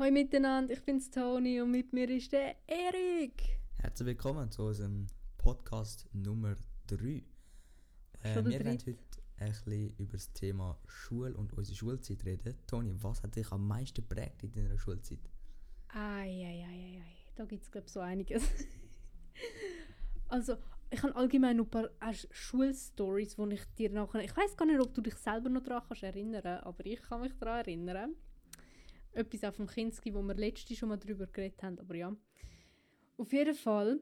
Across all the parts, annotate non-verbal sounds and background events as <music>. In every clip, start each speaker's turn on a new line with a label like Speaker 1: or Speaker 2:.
Speaker 1: Hallo miteinander, ich bin's Toni und mit mir ist der Erik.
Speaker 2: Herzlich willkommen zu unserem Podcast Nummer 3. Äh, wir werden heute ein bisschen über das Thema Schule und unsere Schulzeit reden. Toni, was hat dich am meisten geprägt in deiner Schulzeit?
Speaker 1: Eieieiei, da gibt's glaube so einiges. <laughs> also, ich habe allgemein noch ein paar Schulstories, wo ich dir nachher... Ich weiß gar nicht, ob du dich selber noch daran kannst erinnern, aber ich kann mich daran erinnern. Etwas auf dem Kinski, wo wir letztes schon mal drüber geredet haben, aber ja. Auf jeden Fall,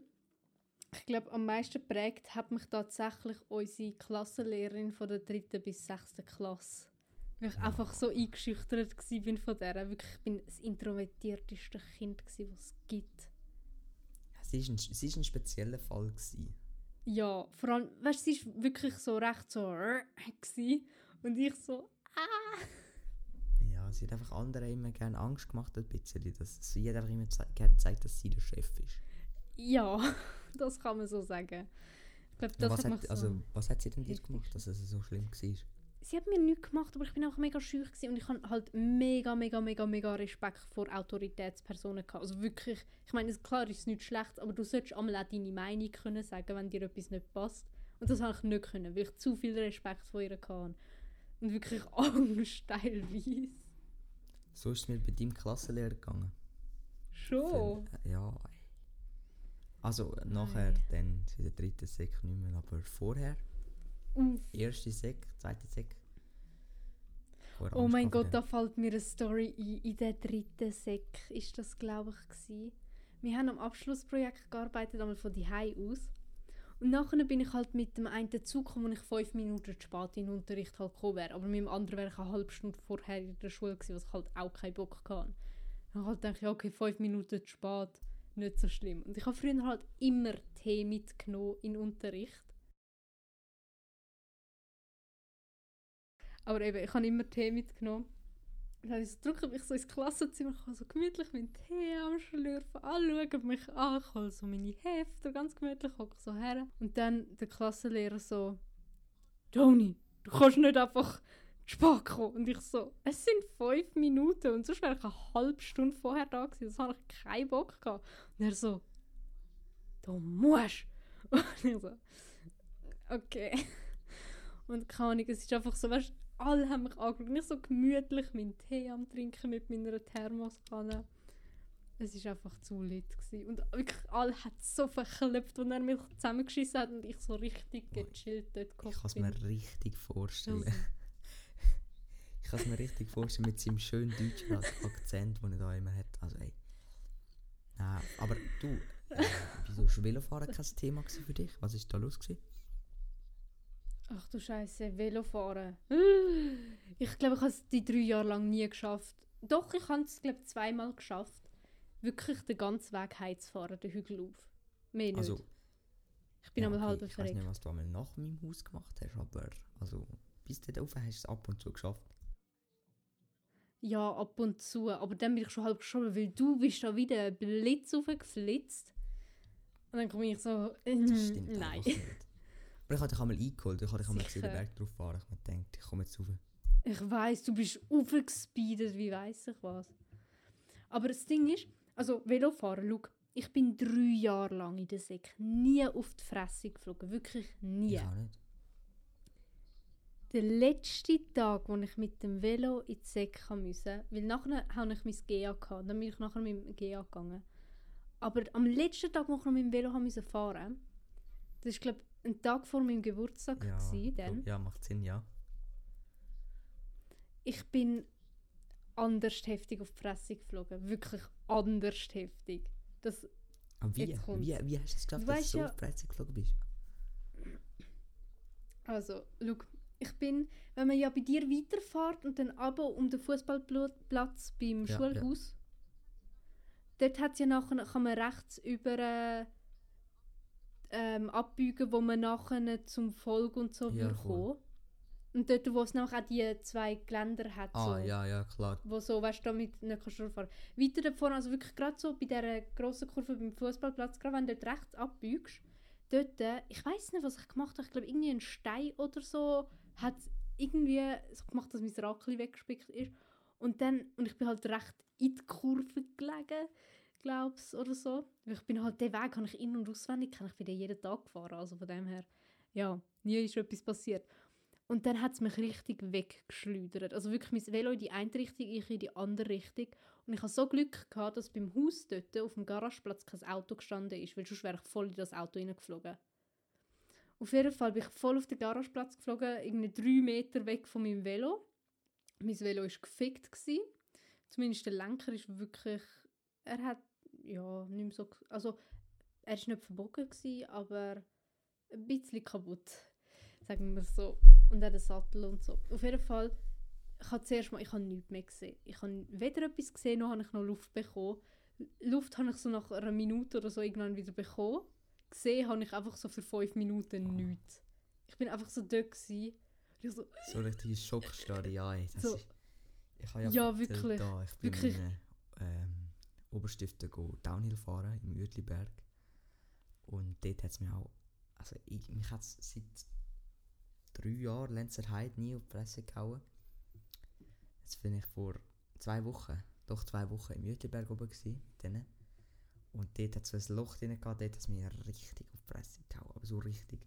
Speaker 1: ich glaube, am meisten geprägt hat mich tatsächlich unsere Klassenlehrerin von der dritten bis sechsten Klasse. Weil ich einfach so eingeschüchtert war bin von der. Wirklich, ich bin das introvertierteste Kind, was es gibt.
Speaker 2: Sie war ein, sie ist ein spezieller Fall. Gewesen.
Speaker 1: Ja, vor allem, weißt du, sie war wirklich so recht so gsi und ich so ah.
Speaker 2: Sie hat einfach anderen immer gerne Angst gemacht, ein bisschen. Dass sie hat einfach immer gerne gezeigt, dass sie der Chef ist.
Speaker 1: Ja, <laughs> das kann man so sagen. Ich glaube, das
Speaker 2: was,
Speaker 1: hat
Speaker 2: hat,
Speaker 1: so...
Speaker 2: also, was hat sie denn dir gemacht, dass es so schlimm war?
Speaker 1: sie hat mir nichts gemacht, aber ich bin auch mega schüch gewesen und ich hatte halt mega, mega, mega, mega Respekt vor Autoritätspersonen gehabt. Also wirklich, ich meine, klar ist es nicht schlecht, aber du solltest einmal auch deine Meinung können sagen, wenn dir etwas nicht passt. Und das habe ich nicht können, weil ich zu viel Respekt vor ihr hatte. Und wirklich <laughs> Angst teilweise.
Speaker 2: So ist es mir bei deinem Klassenlehrer gegangen.
Speaker 1: Schon?
Speaker 2: Für- Ja. Also nachher, dann in der dritten Sek nicht mehr, aber vorher,
Speaker 1: Uff.
Speaker 2: erste Sek, zweite Sek.
Speaker 1: Oh mein Gott, da fällt mir eine Story ein. In der dritten Sek ist das, glaube ich, gewesen. Wir haben am Abschlussprojekt gearbeitet, einmal von die aus. Und nachher bin ich halt mit dem einen Zug gekommen, wo ich fünf Minuten zu spät in den Unterricht halt gekommen wäre. Aber mit dem anderen wäre ich eine halbe Stunde vorher in der Schule gewesen, was ich halt auch keinen Bock hatte. Dann halt dachte ich, okay, fünf Minuten zu spät, nicht so schlimm. Und ich habe früher halt immer Tee mitgenommen in den Unterricht. Aber eben, ich habe immer Tee mitgenommen. Dann habe ich so drücke mich so ins Klassenzimmer, so gemütlich meinen Tee am Schlürfen, alle schauen mich an, ich hole so meine Hefte, ganz gemütlich, hocke so her. Und dann der Klassenlehrer so, Toni, du kannst nicht einfach kommen. Und ich so, es sind fünf Minuten und sonst wäre ich eine halbe Stunde vorher da gewesen, das habe ich keinen Bock gehabt. Und er so, du musst. <laughs> Und ich so, okay. Und keine Ahnung, es ist einfach so, weißt alle haben mich angeschaut. Nicht so gemütlich meinen Tee am Trinken mit meiner Thermoskanne. Es war einfach zu lit. Gewesen. Und wirklich, alle hat so verklebt, als er mich zusammengeschissen hat und ich so richtig gechillt dort
Speaker 2: Ich kann es mir richtig vorstellen.
Speaker 1: Also. <laughs>
Speaker 2: ich kann es mir richtig vorstellen mit seinem schönen deutschen Akzent, den er da immer hat. Also ey. Nein, aber du, äh, <laughs> wieso ist Velofahren kein Thema für dich? Was ist da los gewesen?
Speaker 1: Ach du Scheiße, Velofahren. <gasps> Ich glaube, ich habe es die drei Jahre lang nie geschafft. Doch, ich habe es, glaube zweimal geschafft. Wirklich den ganzen Weg heimzufahren, den Hügel auf. Mehr nicht.
Speaker 2: Also,
Speaker 1: ich bin
Speaker 2: ja,
Speaker 1: einmal
Speaker 2: okay,
Speaker 1: halb
Speaker 2: Ich weiß nicht, was du einmal nach meinem Haus gemacht hast, aber also, bis dort rauf hast du es ab und zu geschafft.
Speaker 1: Ja, ab und zu. Aber dann bin ich schon halb geschoben, weil du bist da wieder Blitz aufgeflitzt. Und dann komme ich so, äh,
Speaker 2: Das stimmt
Speaker 1: nein.
Speaker 2: nicht. Aber ich habe dich einmal eingeholt, ich habe dich einmal gesehen, den. Berg drauf fahren. Ich habe gedacht, ich komme jetzt rauf.
Speaker 1: Ich weiß, du bist aufgespeedet, wie weiß ich was. Aber das Ding ist, also Velofahren, schau, ich bin drei Jahre lang in der Sek nie auf die Fresse geflogen. Wirklich nie.
Speaker 2: Ich auch nicht.
Speaker 1: Der letzte Tag, wo ich mit dem Velo in die Sek musste, weil nachher hatte ich mein GA, gehabt, dann bin ich nachher mit dem GA gegangen. Aber am letzten Tag, wo ich noch mit dem Velo musste fahren das war glaube ich ein Tag vor meinem Geburtstag,
Speaker 2: Ja,
Speaker 1: gewesen, dann.
Speaker 2: ja, macht Sinn, ja.
Speaker 1: ich bin anders heftig auf die Fresse geflogen. Wirklich anders heftig. Das,
Speaker 2: Aber wie, wie, wie hast du es geschafft,
Speaker 1: Du
Speaker 2: dass du so
Speaker 1: ja-
Speaker 2: auf die Fresse geflogen bist?
Speaker 1: also, schau, ich bin, wenn man ja bei dir weiterfährt und dann aber um den Fußballplatz beim
Speaker 2: Ja,
Speaker 1: Schulhaus, dort hat's ja nachher, kann man rechts über äh, ähm, abbiegen, wo man nachher zum Volk und so
Speaker 2: Ja,
Speaker 1: kommen. Und dort, wo es nachher auch die zwei Geländer hat.
Speaker 2: Ah,
Speaker 1: so.
Speaker 2: ja, ja, klar.
Speaker 1: wo so, weißt du, damit nicht kannst durchfahren. Weiter da vorne, also wirklich gerade so bei dieser grossen Kurve beim Fußballplatz, gerade wenn du dort rechts abbiegst, dort, äh, ich weiß nicht, was ich gemacht habe, ich glaube irgendwie ein Stein oder so, hat irgendwie so gemacht, dass mein Rackel weggespickt ist. Und dann, und ich bin halt recht in die Kurve gelegen, glaub's oder so. Ich bin halt, den Weg habe ich in- und auswendig gekannt. Ich bin den jeden Tag gefahren, also von dem her, ja, nie ist etwas passiert. Und dann hat es mich richtig weggeschleudert. Also wirklich mein Velo in die eine Richtung, ich in die andere Richtung. Und ich hatte so Glück, gehabt, dass beim Haus dort auf dem Garageplatz kein Auto gestanden ist, weil sonst wäre ich voll in das Auto hineingeflogen. Auf jeden Fall bin ich voll auf den Garageplatz geflogen, irgendwie drei Meter weg von meinem Velo. Mein Velo war gefickt. Gewesen. Zumindest der Lenker ist wirklich... Er hat... Ja, nicht mehr so... Also, er war nicht verbogen, gewesen, aber ein bisschen kaputt. Sagen wir so. Und auch der Sattel und so. Auf jeden Fall, ich habe zuerst mal... Ich habe nichts mehr gesehen. Ich habe weder etwas gesehen, noch habe ich noch Luft bekommen. Luft habe ich so nach einer Minute oder so irgendwann wieder bekommen. Gesehen habe ich einfach so für fünf Minuten nichts. Ich bin einfach so dort gewesen. Ich so,
Speaker 2: So richtige Schockstarre, ja. ey, Das
Speaker 1: So.
Speaker 2: ist, ich habe ja,
Speaker 1: Ja, wirklich,
Speaker 2: Da, ich bin
Speaker 1: wirklich.
Speaker 2: in ähm, Oberstiften go Downhill fahren im Uetliberg. Und dort hat es mich auch. Also, ich, mich hat es seit drei Jahren Lenzer Heide nie auf die Fresse gehauen. Jetzt bin ich vor zwei Wochen, doch zwei Wochen im Uetliberg oben gewesen, denen. Und dort hat es so ein Loch drin gehabt, dort hat es mich richtig auf die Fresse gehauen, aber so richtig.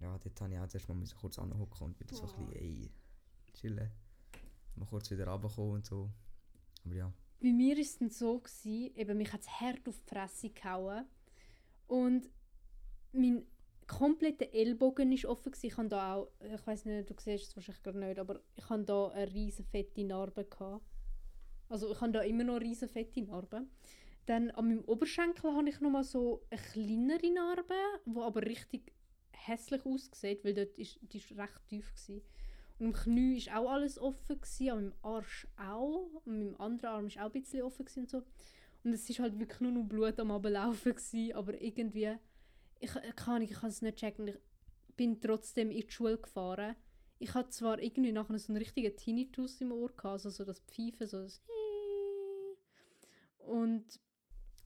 Speaker 2: Ja, dort habe ich auch zuerst mal kurz anhocken und wieder so ein bisschen, ey, chillen. Mal kurz wieder runterkommen und so. Aber ja.
Speaker 1: Bei mir war es so, gewesen, eben, mich hat es hart auf die Fresse gehauen. Und mein kompletter Ellbogen ist offen. Gewesen. Ich habe da auch, ich weiß nicht, du siehst es wahrscheinlich gerade nicht, aber ich habe da eine riesen fette Narbe gehabt. Also ich habe da immer noch eine fette Narbe. Dann an meinem Oberschenkel habe ich nochmal so eine kleinere Narbe, die aber richtig hässlich aussieht, weil dort ist, die ist recht tief gewesen. Am Knie ist auch alles offen, gewesen, an meinem Arsch auch. Und meinem anderen Arm ist auch ein bisschen offen gewesen und so. Und es ist halt wirklich nur noch Blut am Ablaufen gewesen, aber irgendwie, ich kann ich kann es nicht checken. Ich bin trotzdem in die Schule gefahren. Ich hatte zwar irgendwie nachher so einen richtigen Tinnitus im Ohr gehabt, also so das Pfeifen, so das <laughs> und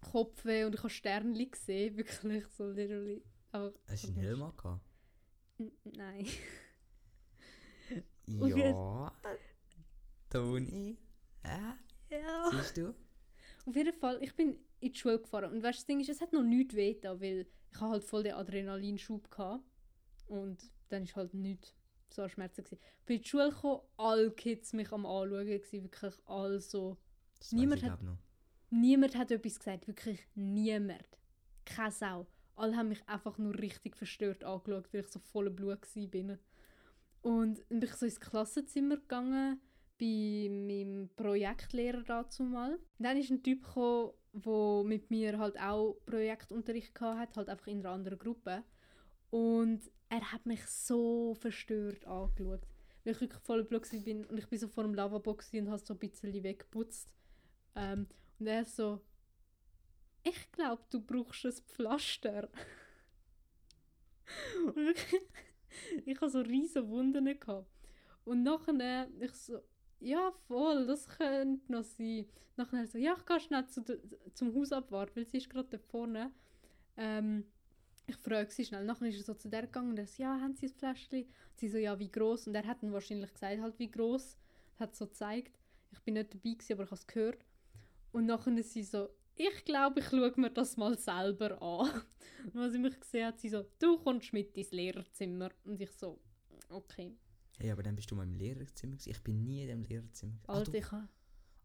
Speaker 1: Kopfweh und ich habe Sternchen gesehen, <laughs> wirklich so literally. Aber,
Speaker 2: Hast du einen Helm angehabt?
Speaker 1: Nein. <laughs> Und
Speaker 2: Ja. Toni. Ja,
Speaker 1: Ja.
Speaker 2: siehst du?
Speaker 1: Auf jeden Fall, ich bin in die Schule gefahren. Und weißt, du, das Ding ist, es hat noch nichts weh getan, weil ich habe halt voll den Adrenalinschub hatte. Und dann ist halt nichts so an Schmerzen gewesen. Ich bin in die Schule gekommen, alle Kids mich am anschauen, gewesen, wirklich alle so.
Speaker 2: Das
Speaker 1: Niemand hat-
Speaker 2: noch.
Speaker 1: Niemand hat etwas gesagt, wirklich niemand. Keine Sau. Alle haben mich einfach nur richtig verstört angeschaut, weil ich so voller Blut war. Und dann bin ich so ins Klassenzimmer gegangen, bei meinem Projektlehrer dazu mal. Dann ist ein Typ gekommen, der mit mir halt auch Projektunterricht hatte, halt einfach in einer anderen Gruppe. Und er hat mich so verstört angeschaut. Weil ich wirklich voller Blut war und ich bin so vor dem Lavabo und habe so ein bisschen weggeputzt. Ähm, und er so, ich glaube, du brauchst ein Pflaster. <laughs> und <laughs> ich hatte so riesige Wunden. Gehabt. Und nachher, ich so, ja voll, das könnte noch sein. Nachher so, ja, ich gehe schnell zu, zum Hausabwart, weil sie ist gerade da vorne. Ähm, ich frage sie schnell. Nachher ist er so zu der gegangen und er so, ja, haben sie ein Fläschchen? Sie so, ja, wie groß? Und er hat dann wahrscheinlich gesagt, halt wie groß. Hat so gezeigt. Ich bin nicht dabei gewesen, aber ich habe es gehört. Und nachher ist sie so, ich glaube, ich schaue mir das mal selber an. Und <laughs> als sie mich gesehen hat, sie so, du kommst mit ins Lehrerzimmer. Und ich so, okay.
Speaker 2: Hey, aber dann bist du mal im Lehrerzimmer gewesen. Ich bin nie in dem Lehrerzimmer. gewesen. Ah,
Speaker 1: Alter,
Speaker 2: doch.
Speaker 1: ich habe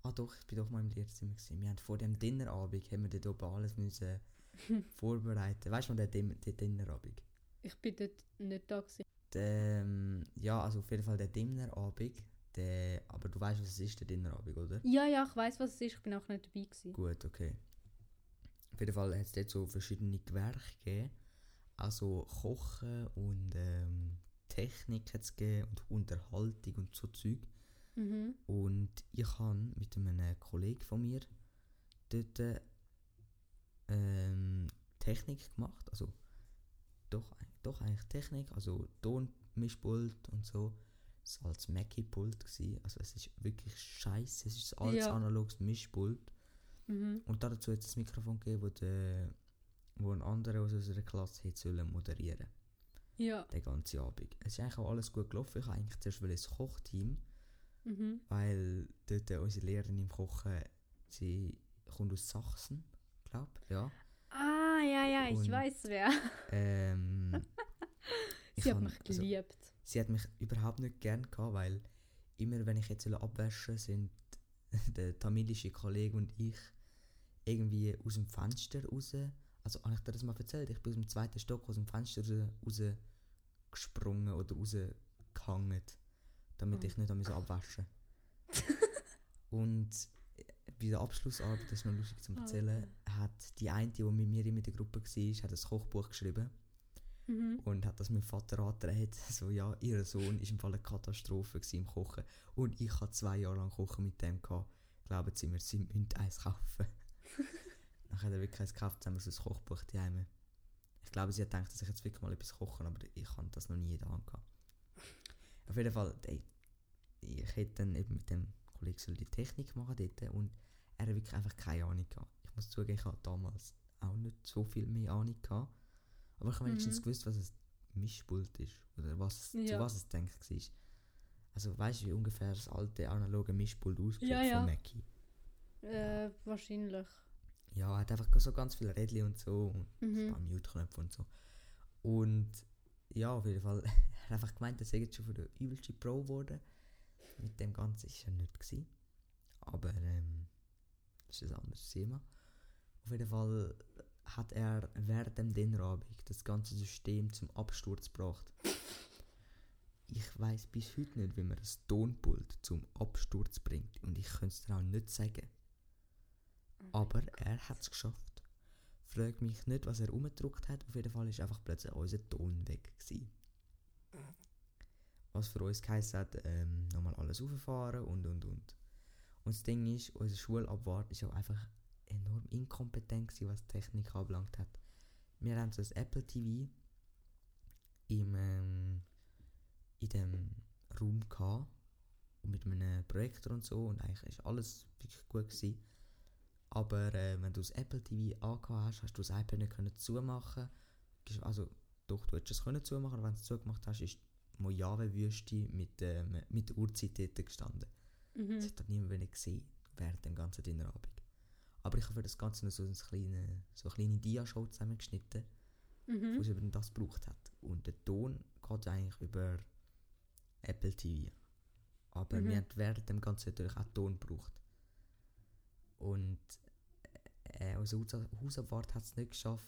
Speaker 2: ah doch, ich bin doch mal im Lehrerzimmer gewesen. Wir haben vor dem Dinnerabend haben wir dort oben alles müssen <laughs> vorbereiten. Weißt du noch, der, Dim- der Dinnerabend?
Speaker 1: ich bin dort nicht da gewesen.
Speaker 2: Ähm, ja, also auf jeden Fall der Dinnerabend. Der, aber du weißt, was es ist, der Dinnerabend, oder?
Speaker 1: Ja, ja, ich weiß, was es ist. Ich bin auch nicht dabei gewesen.
Speaker 2: Gut, okay. Auf jeden Fall hat es dort so verschiedene Gewerke gegeben. Also Kochen und ähm, Technik hat es gegeben und Unterhaltung und so Zeug.
Speaker 1: Mhm.
Speaker 2: Und ich habe mit einem Kollegen von mir dort ähm, Technik gemacht. Also doch, doch eigentlich Technik, also Tonmischpult und so. Es war als Mackie-Pult. gewesen. Also es ist wirklich scheiße. Es ist ein altes
Speaker 1: Ja.
Speaker 2: analoges Mischpult.
Speaker 1: Mhm.
Speaker 2: Und dazu hat es ein Mikrofon gegeben, wo, der, wo ein anderer aus unserer Klasse hätte sollen moderieren
Speaker 1: Ja.
Speaker 2: den ganzen Abend. Es ist eigentlich auch alles gut gelaufen. Ich wollte eigentlich zuerst das Kochteam
Speaker 1: Mhm.
Speaker 2: weil dort äh, unsere Lehrerin im Kochen, sie kommt aus Sachsen, glaube ja.
Speaker 1: Ah, ja, ja, ich weiß wer.
Speaker 2: Ähm, <laughs> ich
Speaker 1: Sie hat mich
Speaker 2: also,
Speaker 1: geliebt.
Speaker 2: sie hat mich überhaupt nicht gern gehabt, weil immer wenn ich jetzt soll abwaschen sind <laughs> der tamilische Kollege und ich irgendwie aus dem Fenster raus, also habe ich dir das mal erzählt, ich bin aus dem zweiten Stock aus dem Fenster raus, gesprungen oder rausgehangen, damit
Speaker 1: Oh.
Speaker 2: ich nicht abwaschen <laughs> Und äh, bei der Abschlussarbeit, das ist noch lustig zu
Speaker 1: Oh,
Speaker 2: erzählen, hat die eine, die mit mir in der Gruppe war, hat ein Kochbuch geschrieben
Speaker 1: Mhm.
Speaker 2: und hat das meinem Vater angetragen. <laughs> So, ja, ihr Sohn ist im Fall eine Katastrophe im Kochen. Und ich hatte zwei Jahre lang Kochen mit dem gehabt. Glauben Sie mir, sie müssen eins kaufen. <laughs> Dann hat er wirklich eins gekauft, haben wir so ein Kochbuch daheim. Ich glaube, sie hat gedacht, dass ich jetzt wirklich mal etwas kochen, aber ich habe das noch nie in der Hand gehabt. Auf jeden Fall, ey, ich hätte dann eben mit dem Kollegen die Technik machen dort und er hat wirklich einfach keine Ahnung gehabt. Ich muss zugeben, ich hatte damals auch nicht so viel mehr Ahnung gehabt. Aber ich habe wenigstens
Speaker 1: Mhm.
Speaker 2: gewusst, was ein Mischpult ist. Oder was, zu
Speaker 1: Ja.
Speaker 2: was es denkt war. Also weißt du, wie ungefähr das alte analoge Mischpult aussieht
Speaker 1: Ja, ja.
Speaker 2: von Mackie?
Speaker 1: Äh, wahrscheinlich.
Speaker 2: Ja, er hat einfach so ganz viele Rädchen und so und ein
Speaker 1: Mhm.
Speaker 2: paar Mute-Knöpfe und so. Und ja, auf jeden Fall, <laughs> er hat einfach gemeint, er sei jetzt schon von der übelste Pro geworden. Mit dem Ganzen ist er nicht gewesen. Aber ähm, das ist ein anderes Thema. Auf jeden Fall hat er während dem Dinnerabend das ganze System zum Absturz gebracht. Ich weiß bis heute nicht, wie man das Tonpult zum Absturz bringt. Und ich könnte es dir auch nicht sagen. Aber er hat es geschafft. Frag mich nicht, was er umgedruckt hat. Auf jeden Fall ist einfach plötzlich unser Ton weg. Gewesen. Was für uns geheißen hat, ähm, nochmal alles auffahren und und und. Und das Ding ist, unsere Schulabwart ist auch einfach enorm inkompetent gewesen, was Technik anbelangt hat. Wir haben so ein Apple TV im, ähm, in dem Raum gehabt und mit einem Projektor und so und eigentlich ist alles wirklich gut gewesen. Aber äh, wenn du das Apple TV angehabt hast, hast du das iPad nicht können zumachen. Also doch, du hättest es können zumachen, aber wenn du es zugemacht hast, ist die Mojave-Wüste mit, ähm, mit der Uhrzeit dort gestanden.
Speaker 1: Mhm.
Speaker 2: Das hat niemand gesehen während dem ganzen Dinnerabend. Aber ich habe für das Ganze noch so eine kleine, so eine kleine Dia-Show zusammengeschnitten,
Speaker 1: Mhm.
Speaker 2: wo es über das gebraucht hat. Und der Ton geht eigentlich über Apple TV. Aber
Speaker 1: Mhm.
Speaker 2: wir haben während dem Ganzen natürlich auch Ton gebraucht. Und äh, Haus- Hausabwart hat es nicht geschafft,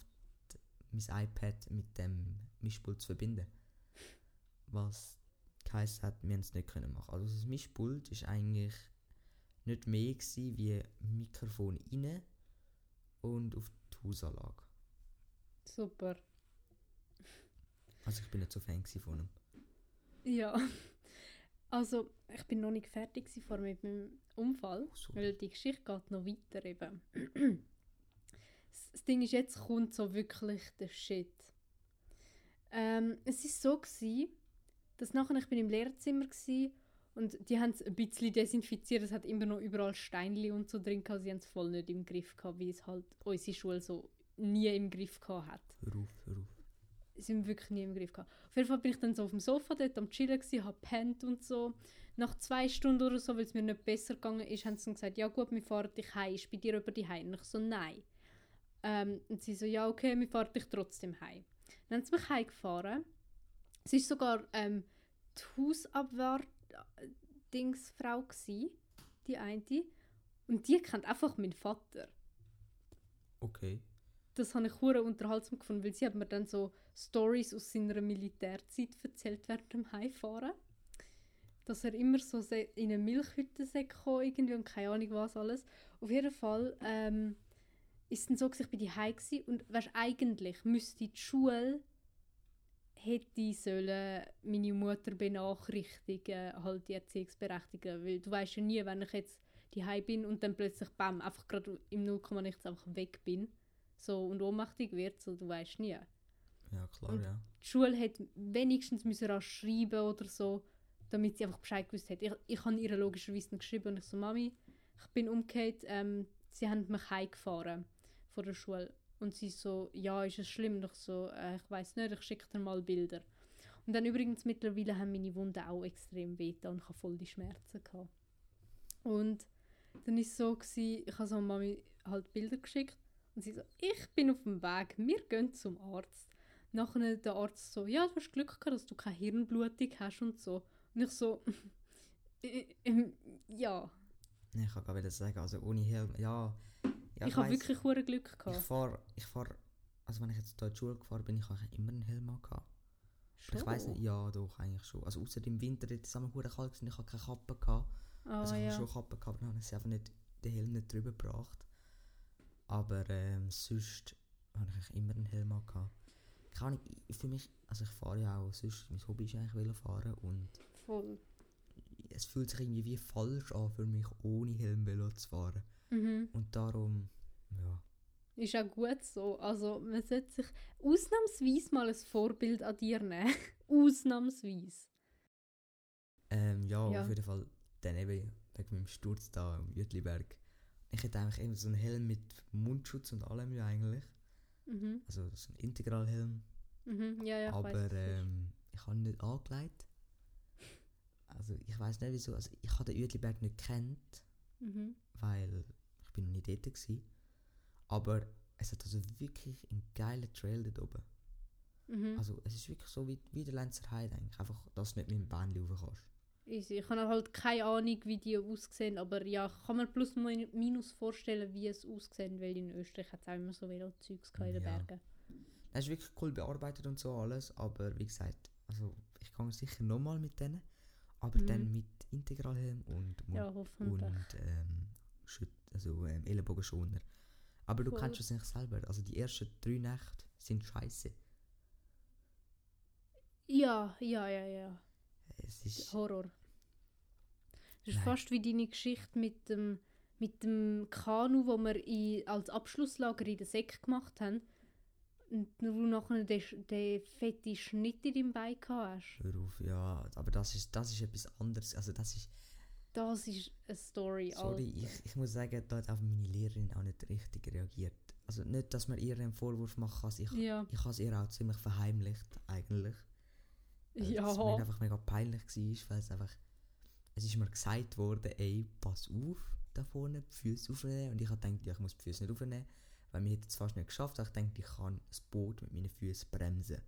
Speaker 2: mein iPad mit dem Mischpult zu verbinden. Was geheißen hat, wir haben es nicht können machen. Also das Mischpult ist eigentlich nicht mehr gewesen wie Mikrofon rein und auf die Hausanlage.
Speaker 1: Super.
Speaker 2: Also ich bin nicht so Fan von ihm.
Speaker 1: Ja. Also, ich bin noch nicht fertig vor mit meinem Unfall,
Speaker 2: so.
Speaker 1: weil die Geschichte geht noch weiter eben. Das- Ding ist, jetzt kommt so wirklich der Shit. Ähm, es ist so gewesen, dass nachher, ich bin im Lehrzimmer gsi und die haben es ein bisschen desinfiziert, es hat immer noch überall Steinli und so drin gehabt, sie haben es voll nicht im Griff gehabt, wie es halt unsere Schule so nie im Griff gehabt hat
Speaker 2: hör auf.
Speaker 1: Sind wir wirklich nie im Griff gehabt. Auf jeden Fall bin ich dann so auf dem Sofa dort am Chillen gsi, hab pennt und so. Nach zwei Stunden oder so, weil es mir nicht besser gegangen ist, haben sie dann gesagt, ja gut, wir fahren dich heim, ist bei dir über die heim? Und ich so, nein. Ähm, und sie so, ja okay, wir fahren dich trotzdem heim. Dann haben sie mich heimgefahren. Es ist sogar ähm, die Hausabwart-Dingsfrau die eine. Und die kennt einfach meinen Vater
Speaker 2: Okay.
Speaker 1: das habe ich hure unterhaltsam gefunden, weil sie hat mir dann so Stories aus seiner Militärzeit erzählt während dem Heimfahren. Dass er immer so in eine Milchhütte gekommen irgendwie und keine Ahnung was alles. Auf jeden Fall ähm, ist es dann so, gewesen, ich bin die Heim und weißt, eigentlich müsste die Schule hätte sollen meine Mutter benachrichtigen, halt die Erziehungsberechtigung, weil du weißt ja nie, wenn ich jetzt die bin und dann plötzlich bam, einfach gerade im 0, nichts einfach weg bin so und ohnmächtig wird, so du weißt nie.
Speaker 2: Ja, klar,
Speaker 1: Und-
Speaker 2: ja.
Speaker 1: Die Schule hätte wenigstens müssen auch schreiben oder so, damit sie einfach Bescheid gewusst hat. Ich, ich habe ihr logischerweise nicht geschrieben und ich so, Mami, ich bin umgekehrt, ähm, sie haben mich heimgefahren von der Schule. Und sie so, ja, ist es schlimm? Und ich so, äh, ich weiß nicht, ich schicke dir mal Bilder. Und dann übrigens mittlerweile haben meine Wunden auch extrem weh und ich hatte voll die Schmerzen. Gehabt. Und dann war es so, gewesen, ich habe so Mami halt Bilder geschickt und sie so, ich bin auf dem Weg, wir gehen zum Arzt. Nachher der Arzt so, ja, du hast Glück gehabt, dass du keine Hirnblutung hast und so. Und ich so, <laughs> ja.
Speaker 2: Ich kann gerade sagen, also ohne Helm, ja. ja
Speaker 1: ich habe
Speaker 2: weiss,
Speaker 1: wirklich hure Glück
Speaker 2: Ich
Speaker 1: gehabt.
Speaker 2: fahre, ich fahr, also wenn ich jetzt hier in die Schule gefahren bin, ich habe immer einen Helm gehabt. Ich weiß nicht, ja, doch, eigentlich schon. Also außer im Winter, dort ist es immer kalt gewesen, ich hatte keine Kappe gehabt.
Speaker 1: Ah,
Speaker 2: also ich
Speaker 1: ja.
Speaker 2: habe schon Kappe gehabt, aber dann habe ich sie einfach nicht, den Helm nicht drüber gebracht. Aber ähm, sonst habe ich immer einen Helm gehabt. Keine Ahnung, ich- für mich, also ich fahre ja auch, sonst, mein Hobby ist eigentlich Velofahren und
Speaker 1: Voll.
Speaker 2: es fühlt sich irgendwie wie falsch an für mich, ohne Helm Velo zu fahren.
Speaker 1: Mhm.
Speaker 2: Und darum, ja.
Speaker 1: Ist auch gut so. Also man sollte sich ausnahmsweise mal ein Vorbild an dir nehmen. <laughs> ausnahmsweise.
Speaker 2: Ähm, ja,
Speaker 1: Ja.
Speaker 2: auf jeden Fall dann eben wegen meinem Sturz da am Jütliberg. Ich hätte eigentlich eben so einen Helm mit Mundschutz und allem ja eigentlich.
Speaker 1: Mhm.
Speaker 2: Also so ein Integralhelm.
Speaker 1: Mhm. Ja, ja, ich
Speaker 2: aber
Speaker 1: ist.
Speaker 2: ähm, ich habe ihn nicht angelegt. Also ich weiß nicht wieso. Also ich habe den Jütliberg nicht kennt,
Speaker 1: Mhm.
Speaker 2: weil ich bin noch nie dort gewesen. Aber es hat also wirklich einen geilen Trail dort oben.
Speaker 1: Mhm.
Speaker 2: Also es ist wirklich so wie, wie der Lenzer Heide eigentlich. Einfach, dass du nicht mit dem Bändchen rauf kannst.
Speaker 1: Easy. Ich habe halt keine Ahnung, wie die aussehen, aber ja, ich kann mir plus min- minus vorstellen, wie es aussehen, weil in Österreich hat es auch immer so Velo-Zeugs in den
Speaker 2: Ja.
Speaker 1: Bergen.
Speaker 2: Es ist wirklich cool bearbeitet und so alles, aber wie gesagt, also ich gehe sicher nochmal mit denen, aber
Speaker 1: Mhm.
Speaker 2: dann mit Integralhelm und, Mund-
Speaker 1: Ja,
Speaker 2: und ähm, also ähm, Ellenbogenschoner. Aber du
Speaker 1: Voll.
Speaker 2: kennst es nicht selber, also die ersten drei Nächte sind scheiße.
Speaker 1: Ja, ja, ja, ja.
Speaker 2: Es ist,
Speaker 1: Horror. Das ist
Speaker 2: Nein.
Speaker 1: fast wie deine Geschichte mit dem, mit dem Kanu, wo wir in, als Abschlusslager in der Säck gemacht haben. Und du nachher den, den fetten Schnitt in deinem Bein hast.
Speaker 2: hör auf, ja, aber das ist, das ist etwas anderes, also das ist,
Speaker 1: Das ist eine Story.
Speaker 2: sorry,
Speaker 1: Alter.
Speaker 2: ich, ich muss sagen, da hat auch meine Lehrerin auch nicht richtig reagiert. Also nicht, dass man ihr einen Vorwurf machen kann, ich,
Speaker 1: Ja.
Speaker 2: ich habe es ihr auch ziemlich verheimlicht, eigentlich. Also,
Speaker 1: Ja.
Speaker 2: Das mir einfach mega peinlich war, weil es einfach. Es ist mir gesagt worden, ey, pass auf, da vorne die Füße aufnehmen. Und ich habe gedacht, ja, ich muss die Füße nicht aufnehmen, weil wir hätten es fast nicht geschafft. Aber ich dachte, ich kann das Boot mit meinen Füßen bremsen.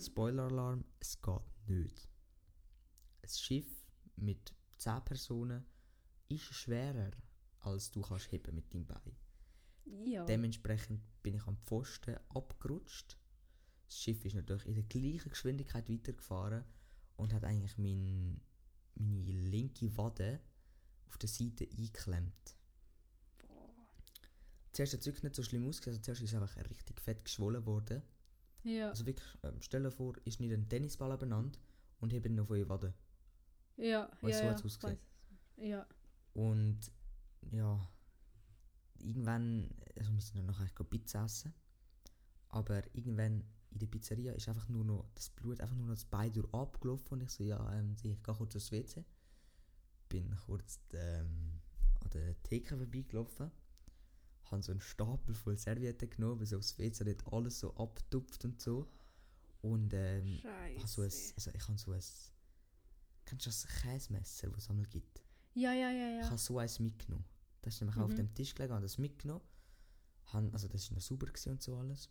Speaker 2: Spoiler-Alarm, es geht nicht. Ein Schiff mit 10 Personen ist schwerer, als du kannst heben mit deinem Bein.
Speaker 1: ja.
Speaker 2: Dementsprechend bin ich am Pfosten abgerutscht. Das Schiff ist natürlich in der gleichen Geschwindigkeit weitergefahren und hat eigentlich mein, meine linke Wade auf der Seite eingeklemmt. Zuerst hat es wirklich nicht so schlimm ausgesehen, also zuerst ist es einfach richtig fett geschwollen worden.
Speaker 1: ja.
Speaker 2: Also wirklich, ähm, stell dir vor, ist nicht ein Tennisball abeinander und hebt ihn auf eure Wade.
Speaker 1: ja.
Speaker 2: weißt
Speaker 1: ja,
Speaker 2: du,
Speaker 1: ja.
Speaker 2: hat's ausgesehen?
Speaker 1: Ja.
Speaker 2: Und ja, irgendwann, also wir sind dann nachher Pizza essen, aber irgendwann in der Pizzeria ist einfach nur noch das Blut einfach nur noch das Bein durch abgelaufen und ich so, ja, ähm, ich gehe kurz aufs WC. Bin kurz ähm, an der Theke vorbeigelaufen, habe so einen Stapel voll Servietten genommen, weil so aufs WC dort alles so abtupft und so. Und ähm, so ein, also ich habe so ein, kennst du das Käsemesser, das es einmal gibt?
Speaker 1: ja, ja, ja,
Speaker 2: Ich
Speaker 1: ja.
Speaker 2: habe so eins mitgenommen. Das ist nämlich auch auf
Speaker 1: Mhm.
Speaker 2: dem Tisch gelegen, habe das mitgenommen. Han, also das war noch sauber und so alles.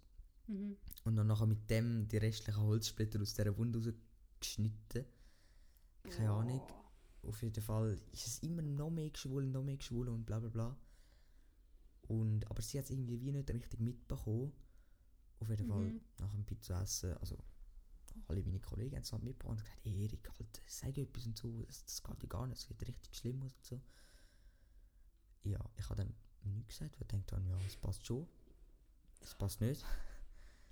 Speaker 1: Mhm.
Speaker 2: Und dann nachher mit dem die restlichen Holzsplitter aus dieser Wunde rausgeschnitten. Keine Ahnung. Auf jeden Fall ist es immer noch mehr geschwollen, noch mehr geschwollen und bla bla bla. Und, aber sie hat es irgendwie wie nicht richtig mitbekommen. Auf jeden Fall
Speaker 1: Mhm.
Speaker 2: nach dem Pizza essen, also alle meine Kollegen haben es halt mitbekommen und gesagt, hey Erik, halt, sag etwas und so, das, das geht ja gar nicht, es wird richtig schlimm aus und so. Ja, ich habe dann nichts gesagt, weil ich dachte, ja, es passt schon. Das passt nicht.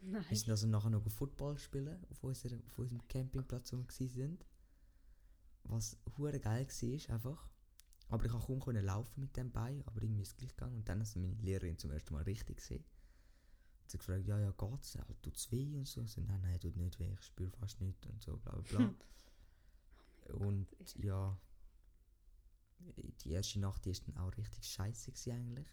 Speaker 1: Nein.
Speaker 2: Wir sind also nachher noch Football spielen auf, unserer, auf unserem Campingplatz, wo wir sind. Was hure geil war, einfach. Aber ich konnte kaum können laufen mit dem Bein, aber irgendwie ist es gleich gegangen. Und dann hat meine Lehrerin zum ersten Mal richtig gesehen. Sie hat gefragt, ja, ja, geht's? Ja, tut es weh und so? Ich so, nein, nein, tut nicht weh, ich spüre fast nichts und so, bla bla bla. <laughs> und ja, die erste Nacht die ist dann auch richtig scheiße eigentlich.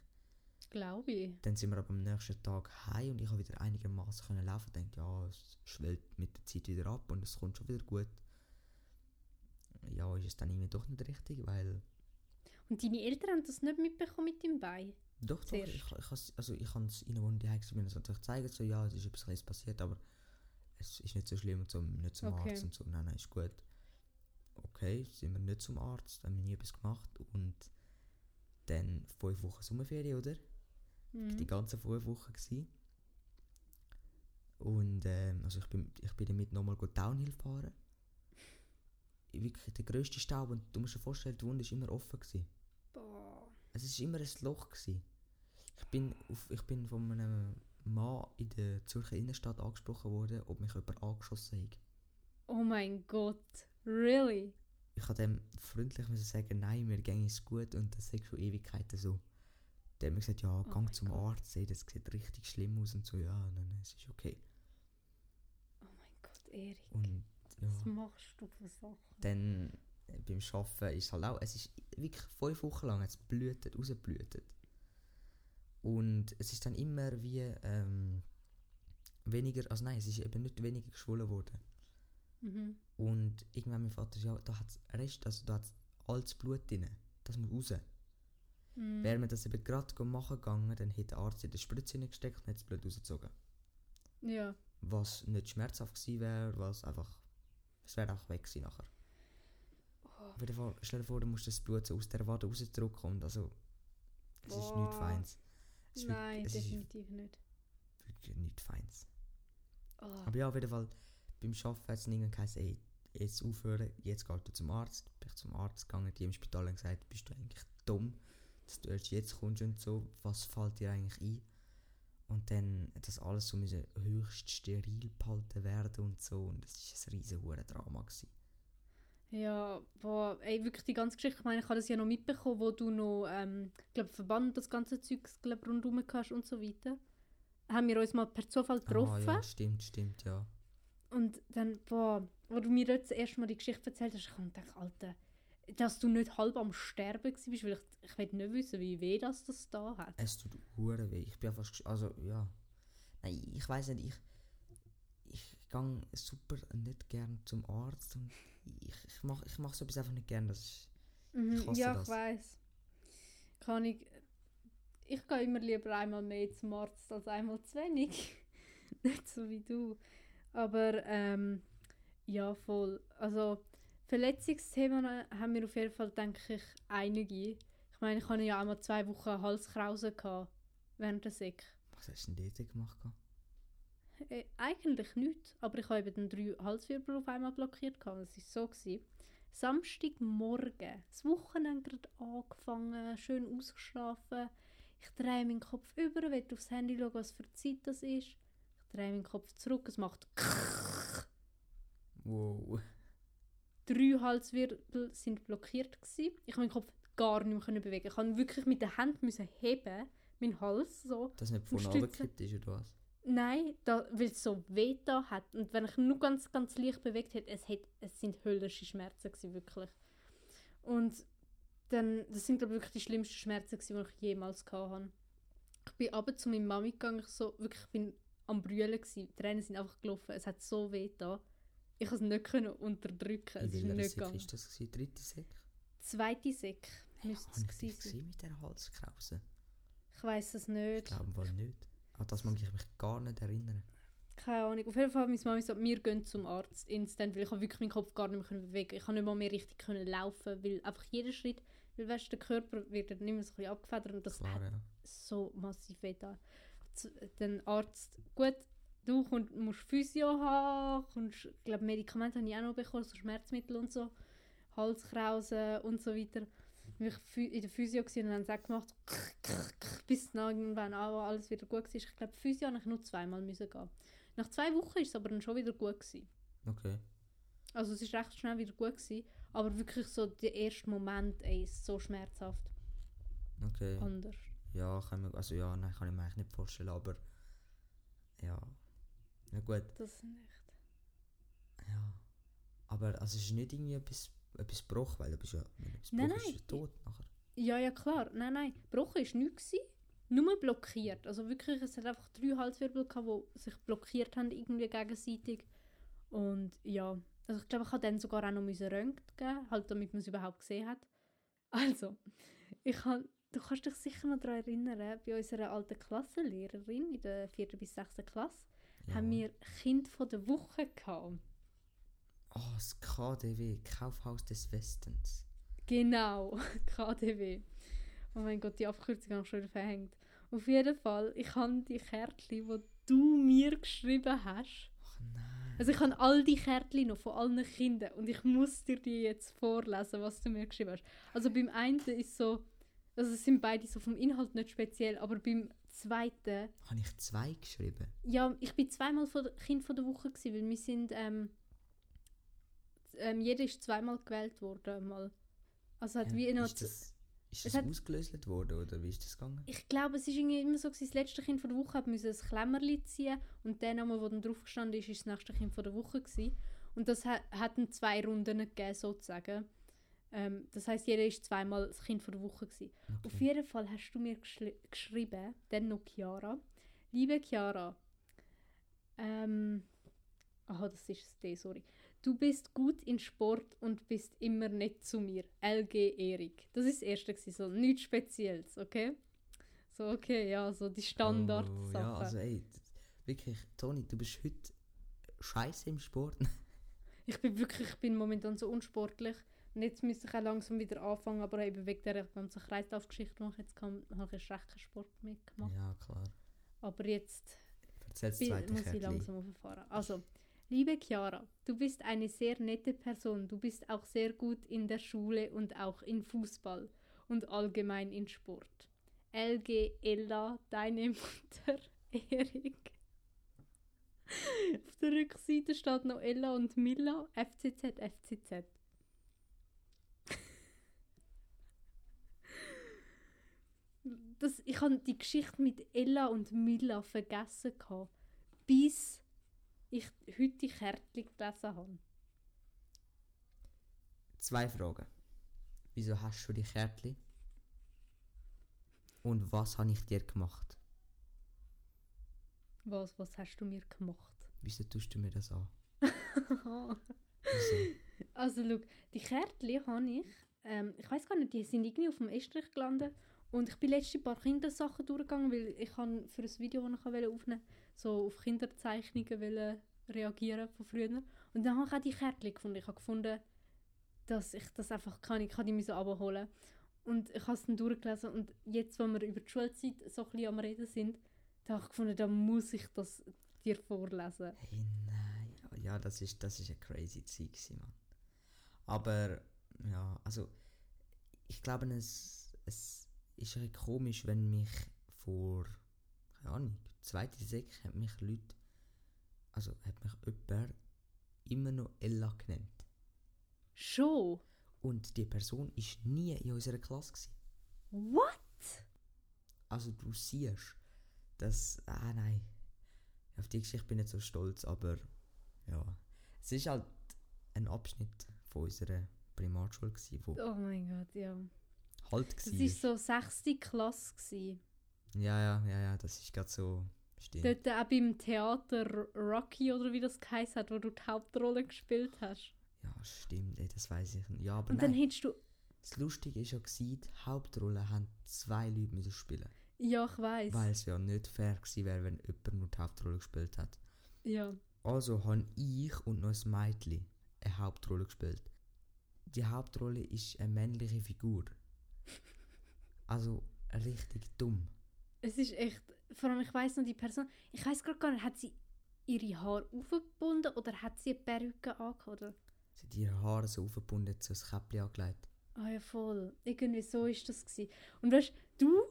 Speaker 1: Glaube ich.
Speaker 2: Dann sind wir aber am nächsten Tag heim und ich habe wieder einigermaßen können laufen. Ich denke, ja, es schwellt mit der Zeit wieder ab und es kommt schon wieder gut. Ja, ist es dann irgendwie doch nicht richtig, weil
Speaker 1: Und deine Eltern haben das nicht mitbekommen mit dem Bein?
Speaker 2: Doch, doch, ich, ich, has- also ich kann es ihnen, die mir das natürlich zeigen, so, ja, es ist etwas passiert, aber es ist nicht so schlimm und so, nicht zum
Speaker 1: Okay.
Speaker 2: Arzt und so, nein, nein, ist gut. Okay, sind wir nicht zum Arzt, haben wir nie etwas gemacht und dann fünf Wochen Sommerferien, oder? Die
Speaker 1: Mhm.
Speaker 2: ganzen fünf Wochen gsi. Und ähm, also ich bin, ich bin damit nochmal Downhill fahren. Wirklich der grösste Staub und du musst dir vorstellen, die Wunde war immer offen. Gewesen.
Speaker 1: Boah.
Speaker 2: Es war immer ein Loch. Gewesen. Ich, bin auf, ich bin von einem Mann in der Zürcher Innenstadt angesprochen worden, ob mich jemand angeschossen hat.
Speaker 1: Oh mein Gott. Really?
Speaker 2: Ich habe dem freundlich sagen, nein, mir ging es gut und das ist schon Ewigkeiten so. Der hat mir gesagt, ja,
Speaker 1: Oh
Speaker 2: gang zum
Speaker 1: Gott.
Speaker 2: Arzt, ey, das sieht richtig schlimm aus und so, ja, nein, nein, es ist okay.
Speaker 1: Oh mein Gott, Erik.
Speaker 2: Und ja.
Speaker 1: Was machst du für Sachen?
Speaker 2: dann äh, beim Arbeiten ist halt auch, es ist wirklich fünf Wochen lang, es blühtet, rausblühtet. Und es ist dann immer wie ähm, weniger, also nein, es ist eben nicht weniger geschwollen worden.
Speaker 1: Mhm.
Speaker 2: Und irgendwann mein Vater, ja, da hat es Rest, also da hat altes Blut drin, das muss raus.
Speaker 1: Mhm.
Speaker 2: Wäre man das eben gerade machen gegangen, dann hätte der Arzt in die Spritze reingesteckt und hätte das Blut rausgezogen.
Speaker 1: Ja.
Speaker 2: Was nicht schmerzhaft gewesen wäre, was einfach, es wäre auch weg gewesen nachher.
Speaker 1: Oh.
Speaker 2: Auf jeden Fall, stell dir vor, du musst das Blut so aus der Wade rausdrücken und also, es ist
Speaker 1: Boah.
Speaker 2: nichts Feins. Es ist
Speaker 1: Nein,
Speaker 2: ist
Speaker 1: definitiv nicht.
Speaker 2: wirklich nichts Feins.
Speaker 1: Oh.
Speaker 2: Aber ja, auf jeden Fall, beim Arbeiten hat es irgendwann geheißen, ey, jetzt aufhören, jetzt gehst du zum Arzt. Bin ich zum Arzt gegangen, die im Spital haben gesagt, bist du eigentlich dumm, dass du erst jetzt kommst und so, was fällt dir eigentlich ein? Und dann das alles so müssen höchst steril behalten werden und so und das war ein riesen Drama. Gewesen.
Speaker 1: Ja, boah, ey, wirklich die ganze Geschichte, ich meine, ich habe das ja noch mitbekommen, wo du noch, ähm, glaube, Verband, das ganze Zeug, glaub, rundherum hast und so weiter. Haben wir uns mal per Zufall getroffen.
Speaker 2: Ah, ja, stimmt, stimmt, ja.
Speaker 1: Und dann, boah, wo du mir jetzt das erste Mal die Geschichte erzählt hast, ich habe gedacht, Alter, dass du nicht halb am Sterben warst, weil ich, ich will nicht wissen, wie weh das, das da hat.
Speaker 2: Es tut hure weh. Ich bin ja fast, also ja. Nein, ich weiß nicht, ich, ich gehe super nicht gern zum Arzt und ich, ich mache ich mach so etwas einfach nicht gern. Das ist,
Speaker 1: Mhm,
Speaker 2: Ich
Speaker 1: ja,
Speaker 2: das.
Speaker 1: ich weiß. Kann ich. Ich gehe immer lieber einmal mehr zum Arzt als einmal zu wenig. <laughs> Nicht so wie du. Aber ähm, ja, voll. Also Verletzungsthemen haben wir auf jeden Fall, denke ich, einige. Ich meine, ich hatte ja auch mal zwei Wochen Halskrause gehabt während der Sek.
Speaker 2: was hast du denn dort gemacht?
Speaker 1: Äh, eigentlich nicht, aber ich habe eben dann drei Halswirbel auf einmal blockiert. gehabt. Das war so. Gewesen. Samstagmorgen, das Wochenende gerade angefangen, schön ausgeschlafen. Ich drehe meinen Kopf über, will aufs Handy schauen, was für Zeit das ist. Ich drehe meinen Kopf zurück, es macht
Speaker 2: Wow.
Speaker 1: Drei Halswirbel sind blockiert gewesen. Ich konnte meinen Kopf gar nicht mehr bewegen. Ich musste wirklich mit der Hand müssen heben, meinen Hals so.
Speaker 2: Das nicht von
Speaker 1: Stützen.
Speaker 2: runtergekippt ist oder was?
Speaker 1: Nein, da, weil es so weh da hat. Und wenn ich nur ganz, ganz leicht bewegt hätte, es, hat, es sind höllische Schmerzen gewesen, wirklich. Und dann, das sind glaube ich wirklich die schlimmsten Schmerzen gewesen, die ich jemals hatte. Ich bin aber zu meiner Mami gegangen, ich so, wirklich, ich bin am brüllen gewesen. Die Tränen sind einfach gelaufen, es hat so weh da. Ich konnte es nicht können unterdrücken, es ist nicht gegangen.
Speaker 2: ist das? Gewesen? Dritte Sek?
Speaker 1: Zweite Sek müsste
Speaker 2: Habe ich
Speaker 1: es gewesen sein.
Speaker 2: mit der Halskrause?
Speaker 1: Ich weiß es
Speaker 2: Ich
Speaker 1: nicht.
Speaker 2: glaube wohl nicht. An das mag ich mich gar nicht erinnern.
Speaker 1: Keine Ahnung. Auf jeden Fall hat meine Mami gesagt, wir gehen zum Arzt instant, weil ich wirklich meinen Kopf gar nicht mehr bewegen. Ich habe nicht mal mehr richtig können laufen, weil einfach jeder Schritt, weil weißt, der Körper wird dann nicht mehr so ein bisschen abgefedert und das
Speaker 2: Klar, ja.
Speaker 1: so massiv weh da. Der Arzt, gut, du kommst, musst Physio haben, kommst, ich glaube Medikamente habe ich auch noch bekommen, so Schmerzmittel und so, Halskrause und so weiter. Ich phü- in der Physio war und haben sie auch gemacht, <laughs> bis dann irgendwann auch alles wieder gut war. Ich glaube, Physio musste ich nur zweimal müssen gehen. Nach zwei Wochen war es aber dann schon wieder gut. Gewesen.
Speaker 2: Okay.
Speaker 1: Also es war recht schnell wieder gut, gewesen, aber wirklich so der erste Moment ey, ist so schmerzhaft
Speaker 2: Okay.
Speaker 1: anders.
Speaker 2: Ja, kann man, also ja, nein, kann ich mir eigentlich nicht vorstellen, aber ja. Na gut,
Speaker 1: Das nicht.
Speaker 2: ja. Aber also es ist nicht irgendwie etwas, etwas Bruch, weil du bist ja, wenn etwas
Speaker 1: Nein,
Speaker 2: Bruch
Speaker 1: nein.
Speaker 2: ist tot nachher.
Speaker 1: Ja, ja klar. Nein, nein. Gebrochen war nichts. gewesen. nur blockiert. Also wirklich, es hat einfach drei Halswirbel gehabt, die sich blockiert haben irgendwie gegenseitig. Und ja, also ich glaube, ich habe dann sogar auch noch röntgen geben, halt damit man es überhaupt gesehen hat. Also, ich habe, du kannst dich sicher noch daran erinnern, bei unserer alten Klassenlehrerin in der vierten bis sechsten Klasse
Speaker 2: Ja.
Speaker 1: haben wir Kind von der Woche gehabt.
Speaker 2: Oh, das KDW, Kaufhaus des Westens.
Speaker 1: Genau, <laughs> KDW. Oh mein Gott, die Abkürzung habe ich schon verhängt. Auf jeden Fall, ich habe die Kärtchen, die du mir geschrieben hast.
Speaker 2: Ach nein.
Speaker 1: Also ich habe all die Kärtchen noch von allen Kindern und ich muss dir die jetzt vorlesen, was du mir geschrieben hast. Also beim einen ist so, also es sind beide so vom Inhalt nicht speziell, aber beim zweiten,
Speaker 2: Habe ich zwei geschrieben?
Speaker 1: ja, ich bin zweimal von Kind von der Woche gewesen, weil wir sind, ähm, ähm, jeder ist zweimal gewählt worden mal. Also hat
Speaker 2: Ja,
Speaker 1: wie noch
Speaker 2: ist das, ist das
Speaker 1: hat-
Speaker 2: ausgelöst worden oder wie ist das gegangen?
Speaker 1: Ich glaube, es ist irgendwie immer so, gewesen, das letzte Kind von der Woche hat müssen ein Klemmerli ziehen und der Name, der dann drauf gestanden ist, ist das nächste Kind von der Woche gewesen. Und das hat, hat dann zwei Runden gegeben, sozusagen. Ähm, das heißt, jeder ist zweimal das Kind von der Woche gewesen. Auf
Speaker 2: Okay.
Speaker 1: jeden Fall hast du mir geschrieben, dann noch Chiara. Liebe Chiara, ähm, aha, das ist es, D, sorry. Du bist gut in Sport und bist immer nett zu mir. LG Erik. Das ist das erste, gewesen, so nichts Spezielles, okay? So, okay, ja, so die Standardsachen.
Speaker 2: Oh, ja, also ey, wirklich, Toni, du bist heute scheiße im Sport. <laughs>
Speaker 1: Ich bin wirklich, ich bin momentan so unsportlich. Und jetzt müsste ich auch langsam wieder anfangen, aber eben wegen der ganzen Kreislaufgeschichte, die ich jetzt kann, habe ich recht keinen Sport mehr gemacht.
Speaker 2: ja, klar.
Speaker 1: Aber jetzt bin, muss ich langsam auffahren. Also, liebe Chiara, du bist eine sehr nette Person. Du bist auch sehr gut in der Schule und auch in Fußball und allgemein in Sport. LG Ella, deine <laughs> Mutter Erik. Auf der Rückseite steht noch Ella und Milla, FCZ, FCZ. Das, ich habe die Geschichte mit Ella und Milla vergessen, gehabt, bis ich heute die Kärtchen gelesen habe.
Speaker 2: Zwei Fragen. Wieso hast du die Kärtchen? Und was habe ich dir gemacht?
Speaker 1: Was, was hast du mir gemacht?
Speaker 2: Wieso tust du mir das an? <laughs>
Speaker 1: Also, schau, die Kärtchen habe ich, ähm, ich weiß gar nicht, die sind irgendwie auf dem Estrich gelandet. Und ich bin letzte paar Kindersachen durchgegangen, weil ich für ein Video, das ich aufnehmen wollte, so auf Kinderzeichnungen reagieren von früher. Und dann habe ich auch die Kärtchen gefunden. Ich habe gefunden, dass ich das einfach kann. Ich kann die müssen abholen. Und ich habe es dann durchgelesen. Und jetzt, wo wir über die Schulzeit so ein am Reden sind, da habe ich gefunden, da muss ich das dir vorlesen.
Speaker 2: Hey, nein. Ja, das ist, das ist eine crazy Zeit, Mann. Aber, ja, also, ich glaube, es, es ist bisschen komisch, wenn mich vor, keine Ahnung, zweite Sek hat mich Leute, also hat mich jemand immer noch Ella genannt.
Speaker 1: Schon?
Speaker 2: Und die Person ist nie in unserer Klasse. Gewesen.
Speaker 1: What?
Speaker 2: Also du siehst, dass, ah nein, auf die Geschichte bin ich nicht so stolz, aber ja, es ist halt ein Abschnitt von unserer Primarschule gewesen, wo
Speaker 1: Oh mein Gott, ja.
Speaker 2: Halt
Speaker 1: Das
Speaker 2: war.
Speaker 1: so sechste Klasse. Gewesen.
Speaker 2: Ja, ja, ja, ja, das ist gerade so, stimmt.
Speaker 1: Dort auch beim Theater Rocky oder wie das geheißen hat, wo du die Hauptrolle gespielt hast.
Speaker 2: Ja, stimmt, ey, das weiß ich nicht. Ja, aber
Speaker 1: Und dann
Speaker 2: nein,
Speaker 1: hättest du...
Speaker 2: das Lustige ist ja gewesen, die Hauptrolle haben zwei Leute müssen spielen.
Speaker 1: Ja, ich weiß.
Speaker 2: Weil es ja nicht fair gewesen wäre, wenn jemand nur die Hauptrolle gespielt hat.
Speaker 1: Ja.
Speaker 2: Also habe ich und noch ein Mädchen eine Hauptrolle gespielt. Die Hauptrolle ist eine männliche Figur. Also richtig dumm.
Speaker 1: Es ist echt... Vor allem, ich weiß noch, die Person... Ich weiß gerade gar nicht, hat sie ihre Haare aufgebunden oder hat sie eine Perücke angehabt?
Speaker 2: Sie hat ihre Haare so aufgebunden, so ein Käppchen angelegt.
Speaker 1: Ah ja, voll. Irgendwie so ist das gewesen. Und weißt du,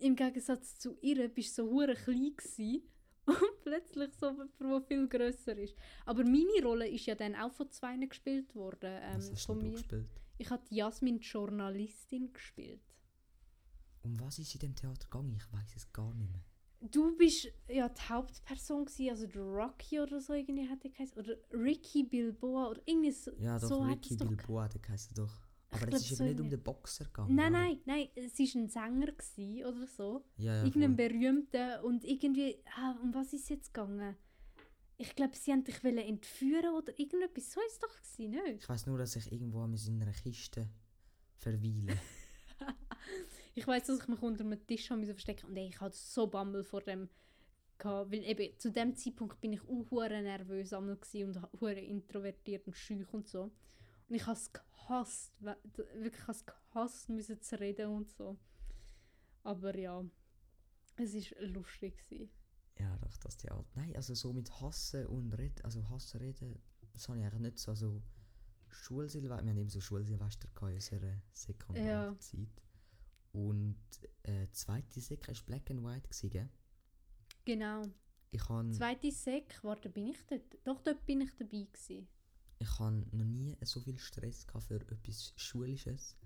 Speaker 1: im Gegensatz zu ihr, bist so hure klein gewesen <laughs> und plötzlich so der viel grösser ist. Aber meine Rolle ist ja dann auch von zwei gespielt worden. Ähm,
Speaker 2: Was hast
Speaker 1: von mir.
Speaker 2: gespielt?
Speaker 1: Ich habe Jasmin Journalistin gespielt.
Speaker 2: Um was ist in dem Theater gegangen? Ich weiß es gar nicht mehr.
Speaker 1: Du bist ja die Hauptperson gewesen, also der Rocky oder so irgendwie hat er geheißen. Oder Ricky Bilboa oder irgendwie so.
Speaker 2: Ja, doch,
Speaker 1: so hat
Speaker 2: Ricky Bilboa, heisst er doch. Aber es ist
Speaker 1: so
Speaker 2: eben nicht um den Boxer gegangen.
Speaker 1: Nein, nein, nein, es war ein Sänger gewesen oder so.
Speaker 2: Ja, ja,
Speaker 1: Irgendein berühmter und irgendwie, ah, um was ist es jetzt gegangen? Ich glaube, sie wollten dich entführen oder irgendetwas. So ist es doch gewesen, nicht?
Speaker 2: Ich weiß nur, dass ich irgendwo in einer Kiste verweile. <laughs>
Speaker 1: Ich weiß, dass ich mich unter einem Tisch habe müssen verstecken und ey, ich hatte so Bammel vor dem gehabt, weil eben zu dem Zeitpunkt bin ich auch hure nervös und hure introvertiert und schüch und so. Und ich habe es gehasst, wirklich ich habe gehasst, müssen zu reden und so. Aber ja, es ist lustig gsi.
Speaker 2: ja, doch, das Theater. Nein, also so mit Hassen und Reden, also Hassen reden, das habe ich eigentlich nicht so. Also Schulsilvester, wir haben eben so Schulsilvester in unserer Sekundarzeit. Und äh, zweite Sek war Black and White, gewesen, gell?
Speaker 1: Genau.
Speaker 2: Ich habe
Speaker 1: Zweite Sek, warte, bin ich dort? Doch, dort bin ich dabei gsi.
Speaker 2: ich han noch nie so viel Stress für etwas Schulisches.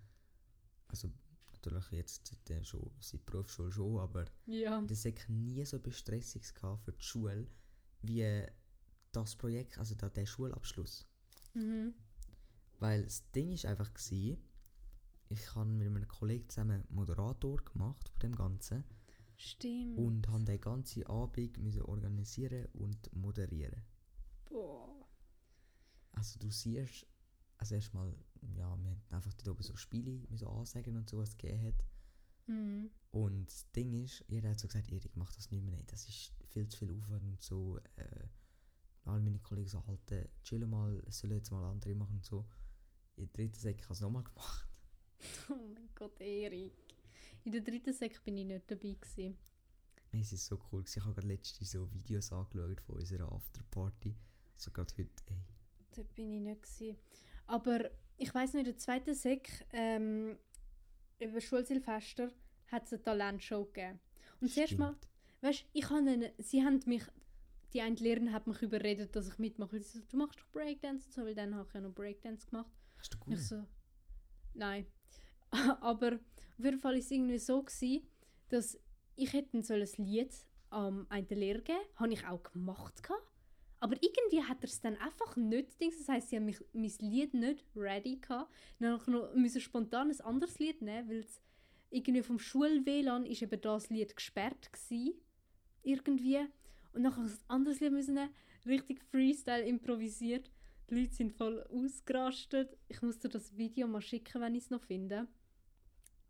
Speaker 2: Also natürlich jetzt äh, schon, seit der Berufsschule schon, aber
Speaker 1: Ja.
Speaker 2: das ich nie so Stressiges gehabt für die Schule wie das Projekt, also der Schulabschluss.
Speaker 1: Mhm.
Speaker 2: Weil das Ding ist einfach gsi, ich habe mit einem Kollegen zusammen Moderator gemacht von dem Ganzen
Speaker 1: Stimmt.
Speaker 2: und habe den ganzen Abend müssen organisieren und moderieren.
Speaker 1: Boah.
Speaker 2: Also du siehst, also erstmal, ja, wir haben einfach dort oben so Spiele müssen ansagen und so, was es gegeben hat.
Speaker 1: Mhm.
Speaker 2: Und das Ding ist, jeder hat so gesagt, Erik, mach das nicht mehr, nee, das ist viel zu viel Aufwand und so. Äh, all meine Kollegen so, halten, chillen mal, es sollen jetzt mal andere machen und so. In der dritten Säcke habe ich es nochmal <laughs> gemacht. <laughs>
Speaker 1: Oh mein Gott, Erik. In der dritten Sek bin ich nicht dabei gewesen.
Speaker 2: Es ist so cool, ich habe gerade letztens so Videos angeschaut von unserer Afterparty. So gerade heute, ey.
Speaker 1: Dort bin ich nicht gewesen. Aber ich weiß noch, in der zweiten Sek, ähm, über Schulsilvester, hat es eine Talentshow gegeben. Und zuerst mal, weißt du, ich habe sie haben mich, die eine Lehrerin hat mich überredet, dass ich mitmache. Sie so, du machst doch Breakdance und so, weil dann habe ich ja noch Breakdance gemacht.
Speaker 2: Hast du gut?
Speaker 1: Ich so, nein. <laughs> Aber auf jeden Fall war es irgendwie so, gewesen, dass ich hätte ein solches Lied am einen Lehrer gegeben. Habe ich auch gemacht. gehabt. Aber irgendwie hat er es dann einfach nicht. Das heisst, sie haben mich, mein Lied nicht ready gehabt. Dann habe ich noch spontan ein anderes Lied nehmen, weil es irgendwie vom Schul-WLAN ist eben das Lied gesperrt gsi irgendwie. Und dann habe ich ein anderes Lied nehmen, richtig Freestyle improvisiert. Die Leute sind voll ausgerastet. Ich muss dir das Video mal schicken, wenn ich es noch finde.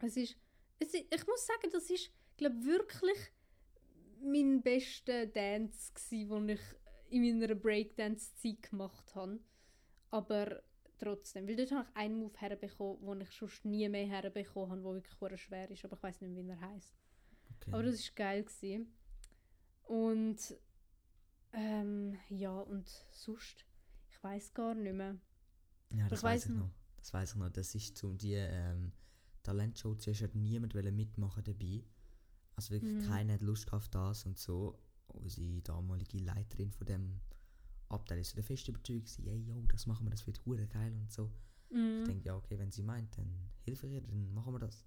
Speaker 1: Es ist, es ist, ich muss sagen, das ist, glaube wirklich mein bester Dance gsi, den ich in meiner Breakdance-Zeit gemacht habe. Aber trotzdem, weil dort habe ich einen Move herbekommen, den ich schon nie mehr herbekommen habe, der wirklich schwer ist, aber ich weiß nicht, wie er heißt.
Speaker 2: Okay.
Speaker 1: Aber das war geil. Gewesen. Und ähm, ja, und sonst, ich weiß gar nicht mehr.
Speaker 2: Ja,
Speaker 1: Ich
Speaker 2: das weiß ich
Speaker 1: noch.
Speaker 2: Das weiß ich noch. Das ist so die ähm, Talentshow. Zuerst hat niemand mitmachen dabei. Also wirklich
Speaker 1: Mhm.
Speaker 2: keiner hat Lust auf das und so. Unsere damalige Leiterin von dem Abteil ist so der feste Überzeugung, hey, yo, das machen wir, das wird hure geil und so. Ich
Speaker 1: Mhm.
Speaker 2: denke, ja, okay, wenn sie meint, dann helfe ich ihr, dann machen wir das.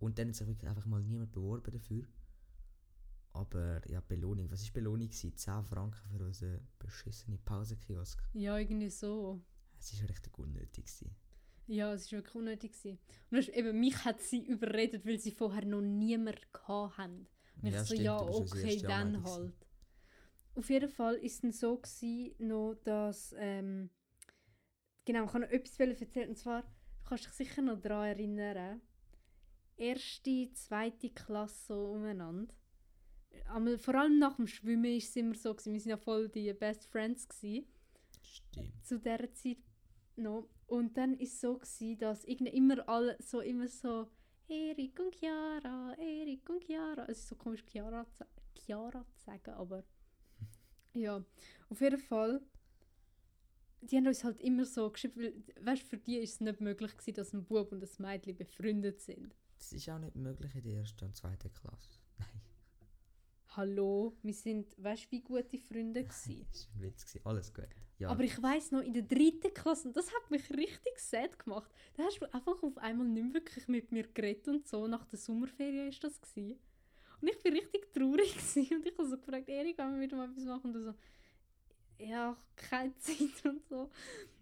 Speaker 2: Und dann hat sich wirklich einfach mal niemand beworben dafür. Aber ja, Belohnung. Was war Belohnung? gewesen? 10 Franken für unseren beschissenen Pausenkiosk.
Speaker 1: Ja, irgendwie so.
Speaker 2: Es war richtig unnötig. Gewesen.
Speaker 1: Ja, es war wirklich unnötig. Gewesen. Und ist eben, mich hat sie überredet, weil sie vorher noch niemand gehabt haben. Und ich so,
Speaker 2: stimmt,
Speaker 1: ja, okay, dann
Speaker 2: gewesen.
Speaker 1: halt. Auf jeden Fall ist es dann so gewesen, noch, dass, ähm, genau, ich kann noch etwas erzählen, und zwar, du kannst dich sicher noch daran erinnern, erste, zweite Klasse so umeinander. Einmal, vor allem nach dem Schwimmen war es immer so, gewesen, wir waren ja voll die Best Friends. Gewesen
Speaker 2: Stimmt.
Speaker 1: zu dieser Zeit noch. Und dann war es so, gewesen, dass immer alle so, immer so Erik und Chiara, Erik und Chiara. Es ist so komisch, Chiara, zu- Chiara zu sagen, aber <laughs> ja, auf jeden Fall. Die haben uns halt immer so geschrieben, weil, weißt, für die ist es nicht möglich gewesen, dass ein Bub und ein Mädchen befreundet sind.
Speaker 2: Das ist auch nicht möglich in der ersten und zweiten Klasse. <laughs> Nein,
Speaker 1: Hallo, wir sind, weißt du, wie gute Freunde
Speaker 2: das war ein Witz. Alles gut. Ja,
Speaker 1: Aber ich weiß noch, in der dritten Klasse, und das hat mich richtig sad gemacht, da hast du einfach auf einmal nicht wirklich mit mir geredet und so. Nach der Sommerferien ist das gewesen. Und ich bin richtig traurig <laughs> gewesen. und ich habe so gefragt, Erik, wollen wir wieder mal etwas machen? Und du so, ja, keine Zeit <laughs> und so.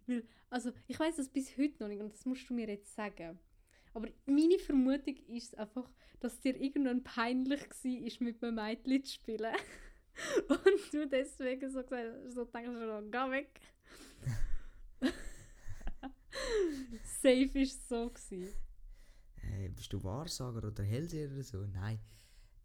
Speaker 1: Weil, also, ich weiß das bis heute noch nicht und das musst du mir jetzt sagen. Aber meine Vermutung ist einfach, dass dir irgendwann peinlich war, mit einem Mädchen zu spielen. <laughs> und du deswegen so gesagt so denkst du, geh weg. <laughs> Safe war es so. Gewesen.
Speaker 2: Hey, bist du Wahrsager oder Hellseher oder so? Nein.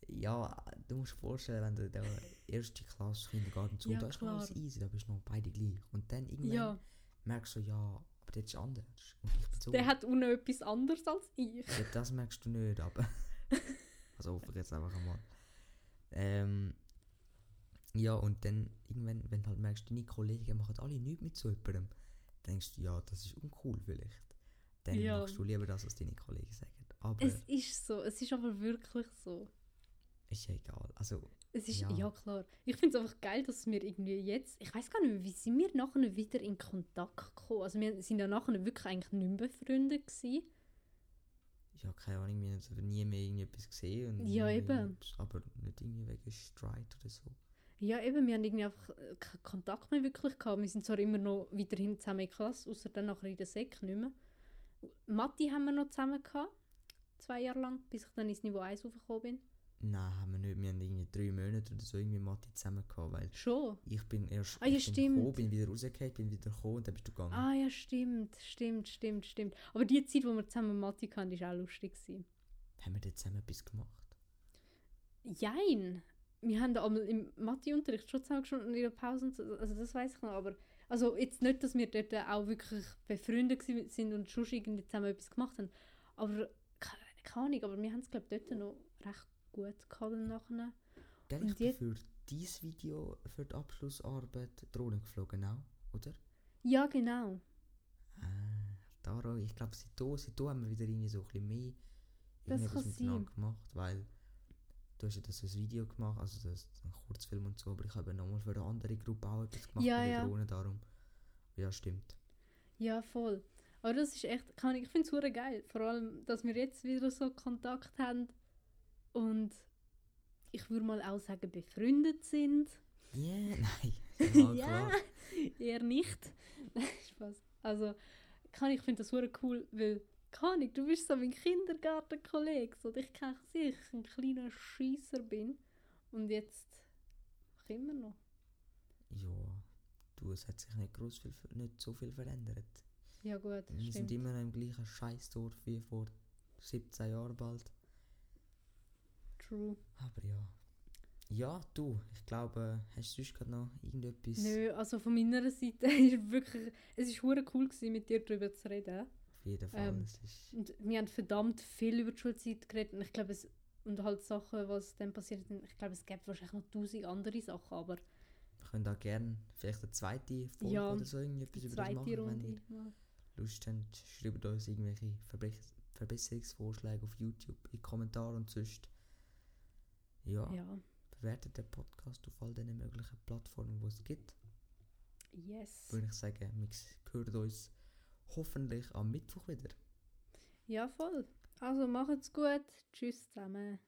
Speaker 2: Ja, du musst dir vorstellen, wenn du in der ersten Klasse Kindergarten zu,
Speaker 1: Ja,
Speaker 2: da ist noch alles easy, da bist du noch beide gleich. Und dann irgendwann
Speaker 1: Ja,
Speaker 2: merkst du, ja, aber der ist anders. Und <laughs> ich bin so.
Speaker 1: der hat auch noch etwas anderes als ich.
Speaker 2: Ja, das merkst du nicht, aber. <laughs> also hoffe ich jetzt einfach einmal. Ähm, ja, und dann irgendwann, wenn du halt merkst, deine Kollegen machen alle nichts mit so jemandem, denkst du, ja, das ist uncool vielleicht. Dann
Speaker 1: Ja.
Speaker 2: machst du lieber das, was deine Kollegen sagen. Aber
Speaker 1: Es ist so, es ist aber wirklich so.
Speaker 2: ist ja egal. Also,
Speaker 1: Es ist,
Speaker 2: Ja.
Speaker 1: ja, klar. Ich finde es einfach geil, dass wir irgendwie jetzt, ich weiß gar nicht mehr, wie sind wir nachher wieder in Kontakt gekommen? Also wir sind ja nachher wirklich eigentlich nicht mehr befreundet gewesen.
Speaker 2: ja, keine Ahnung, wir haben nie mehr irgendetwas gesehen. Und
Speaker 1: Ja, eben.
Speaker 2: Aber nicht irgendwie wegen Streit oder so.
Speaker 1: Ja, eben, wir haben irgendwie einfach äh, keinen Kontakt mehr wirklich gehabt. Wir sind zwar immer noch weiterhin zusammen in der Klasse, außer dann nachher in der Sek nicht mehr. Mathe haben wir noch zusammen gehabt, zwei Jahre lang, bis ich dann ins Niveau 1 aufgekommen bin.
Speaker 2: Nein, haben wir nicht. Wir haben irgendwie drei Monate oder so irgendwie Mathe zusammen gehabt, weil
Speaker 1: Schon?
Speaker 2: ich bin erst
Speaker 1: Ah, ja,
Speaker 2: ich bin
Speaker 1: stimmt.
Speaker 2: gekommen, bin wieder rausgefallen, bin wieder gekommen und dann bist du gegangen.
Speaker 1: Ah ja, stimmt, stimmt, stimmt, stimmt. Aber die Zeit, wo wir zusammen Mathe hatten, war auch lustig. Gewesen.
Speaker 2: Haben wir dort zusammen etwas gemacht?
Speaker 1: Jein. Wir haben da einmal im Matheunterricht schon zusammen gestanden und in der Pause, und so, also das weiß ich noch, aber also jetzt nicht, dass wir dort auch wirklich befreundet sind und schon irgendwie zusammen etwas gemacht haben, aber ke- keine Ahnung, aber wir haben es glaube ich dort noch recht gut gehabt dann nachher. Und
Speaker 2: ich bin für dieses Video, für die Abschlussarbeit Drohne geflogen auch, oder?
Speaker 1: Ja, genau.
Speaker 2: Ah, darum, ich glaube, seitdem, seitdem haben wir wieder irgendwie so ein bisschen mehr
Speaker 1: Das kann
Speaker 2: miteinander gemacht, weil du hast ja das als Video gemacht, also das ein Kurzfilm und so, aber ich habe nochmal für eine andere Gruppe auch etwas gemacht
Speaker 1: Ja,
Speaker 2: mit der
Speaker 1: ja.
Speaker 2: Drohne, darum. Ja, stimmt.
Speaker 1: Ja, voll. Aber das ist echt, kann ich, ich finde es geil. Vor allem, dass wir jetzt wieder so Kontakt haben und ich würde mal auch sagen, befreundet sind.
Speaker 2: Yeah, <laughs> nein. <laughs> Ja,
Speaker 1: ja, eher nicht. <laughs> Nein, Spaß. Also, kann ich finde das super cool, weil, kann ich, du bist so mein Kindergartenkollege. So, und ich kenne dich, ich ein kleiner Scheisser bin. Und jetzt auch immer noch.
Speaker 2: Ja, du, es hat sich nicht, gross viel, nicht so viel verändert.
Speaker 1: Ja, gut,
Speaker 2: Wir sind
Speaker 1: stimmt.
Speaker 2: immer noch im gleichen Scheißdorf wie vor 17 Jahren bald.
Speaker 1: True.
Speaker 2: Aber ja. Ja, du, ich glaube, hast du sonst gerade noch irgendetwas?
Speaker 1: Nö, also von meiner Seite <laughs> ist wirklich, es ist hure cool gewesen, mit dir darüber zu reden.
Speaker 2: Auf jeden Fall.
Speaker 1: Ähm, Und wir haben verdammt viel über die Schulzeit geredet und ich glaube, es und halt Sachen, was dann passiert sind. Ich glaube, es gibt wahrscheinlich noch tausend andere Sachen, aber
Speaker 2: wir können da gerne vielleicht eine zweite Folge
Speaker 1: Ja,
Speaker 2: oder so irgendetwas über das machen, wenn
Speaker 1: Runde.
Speaker 2: ihr
Speaker 1: mal.
Speaker 2: Lust habt. Schreibt uns irgendwelche Verbe- Verbesserungsvorschläge auf YouTube, in die Kommentare und sonst. Ja,
Speaker 1: Ja,
Speaker 2: bewertet den Podcast auf all den möglichen Plattformen, die es gibt.
Speaker 1: yes.
Speaker 2: Würde ich sagen, wir hören uns hoffentlich am Mittwoch wieder.
Speaker 1: Ja, voll. Also macht's gut. Tschüss zusammen.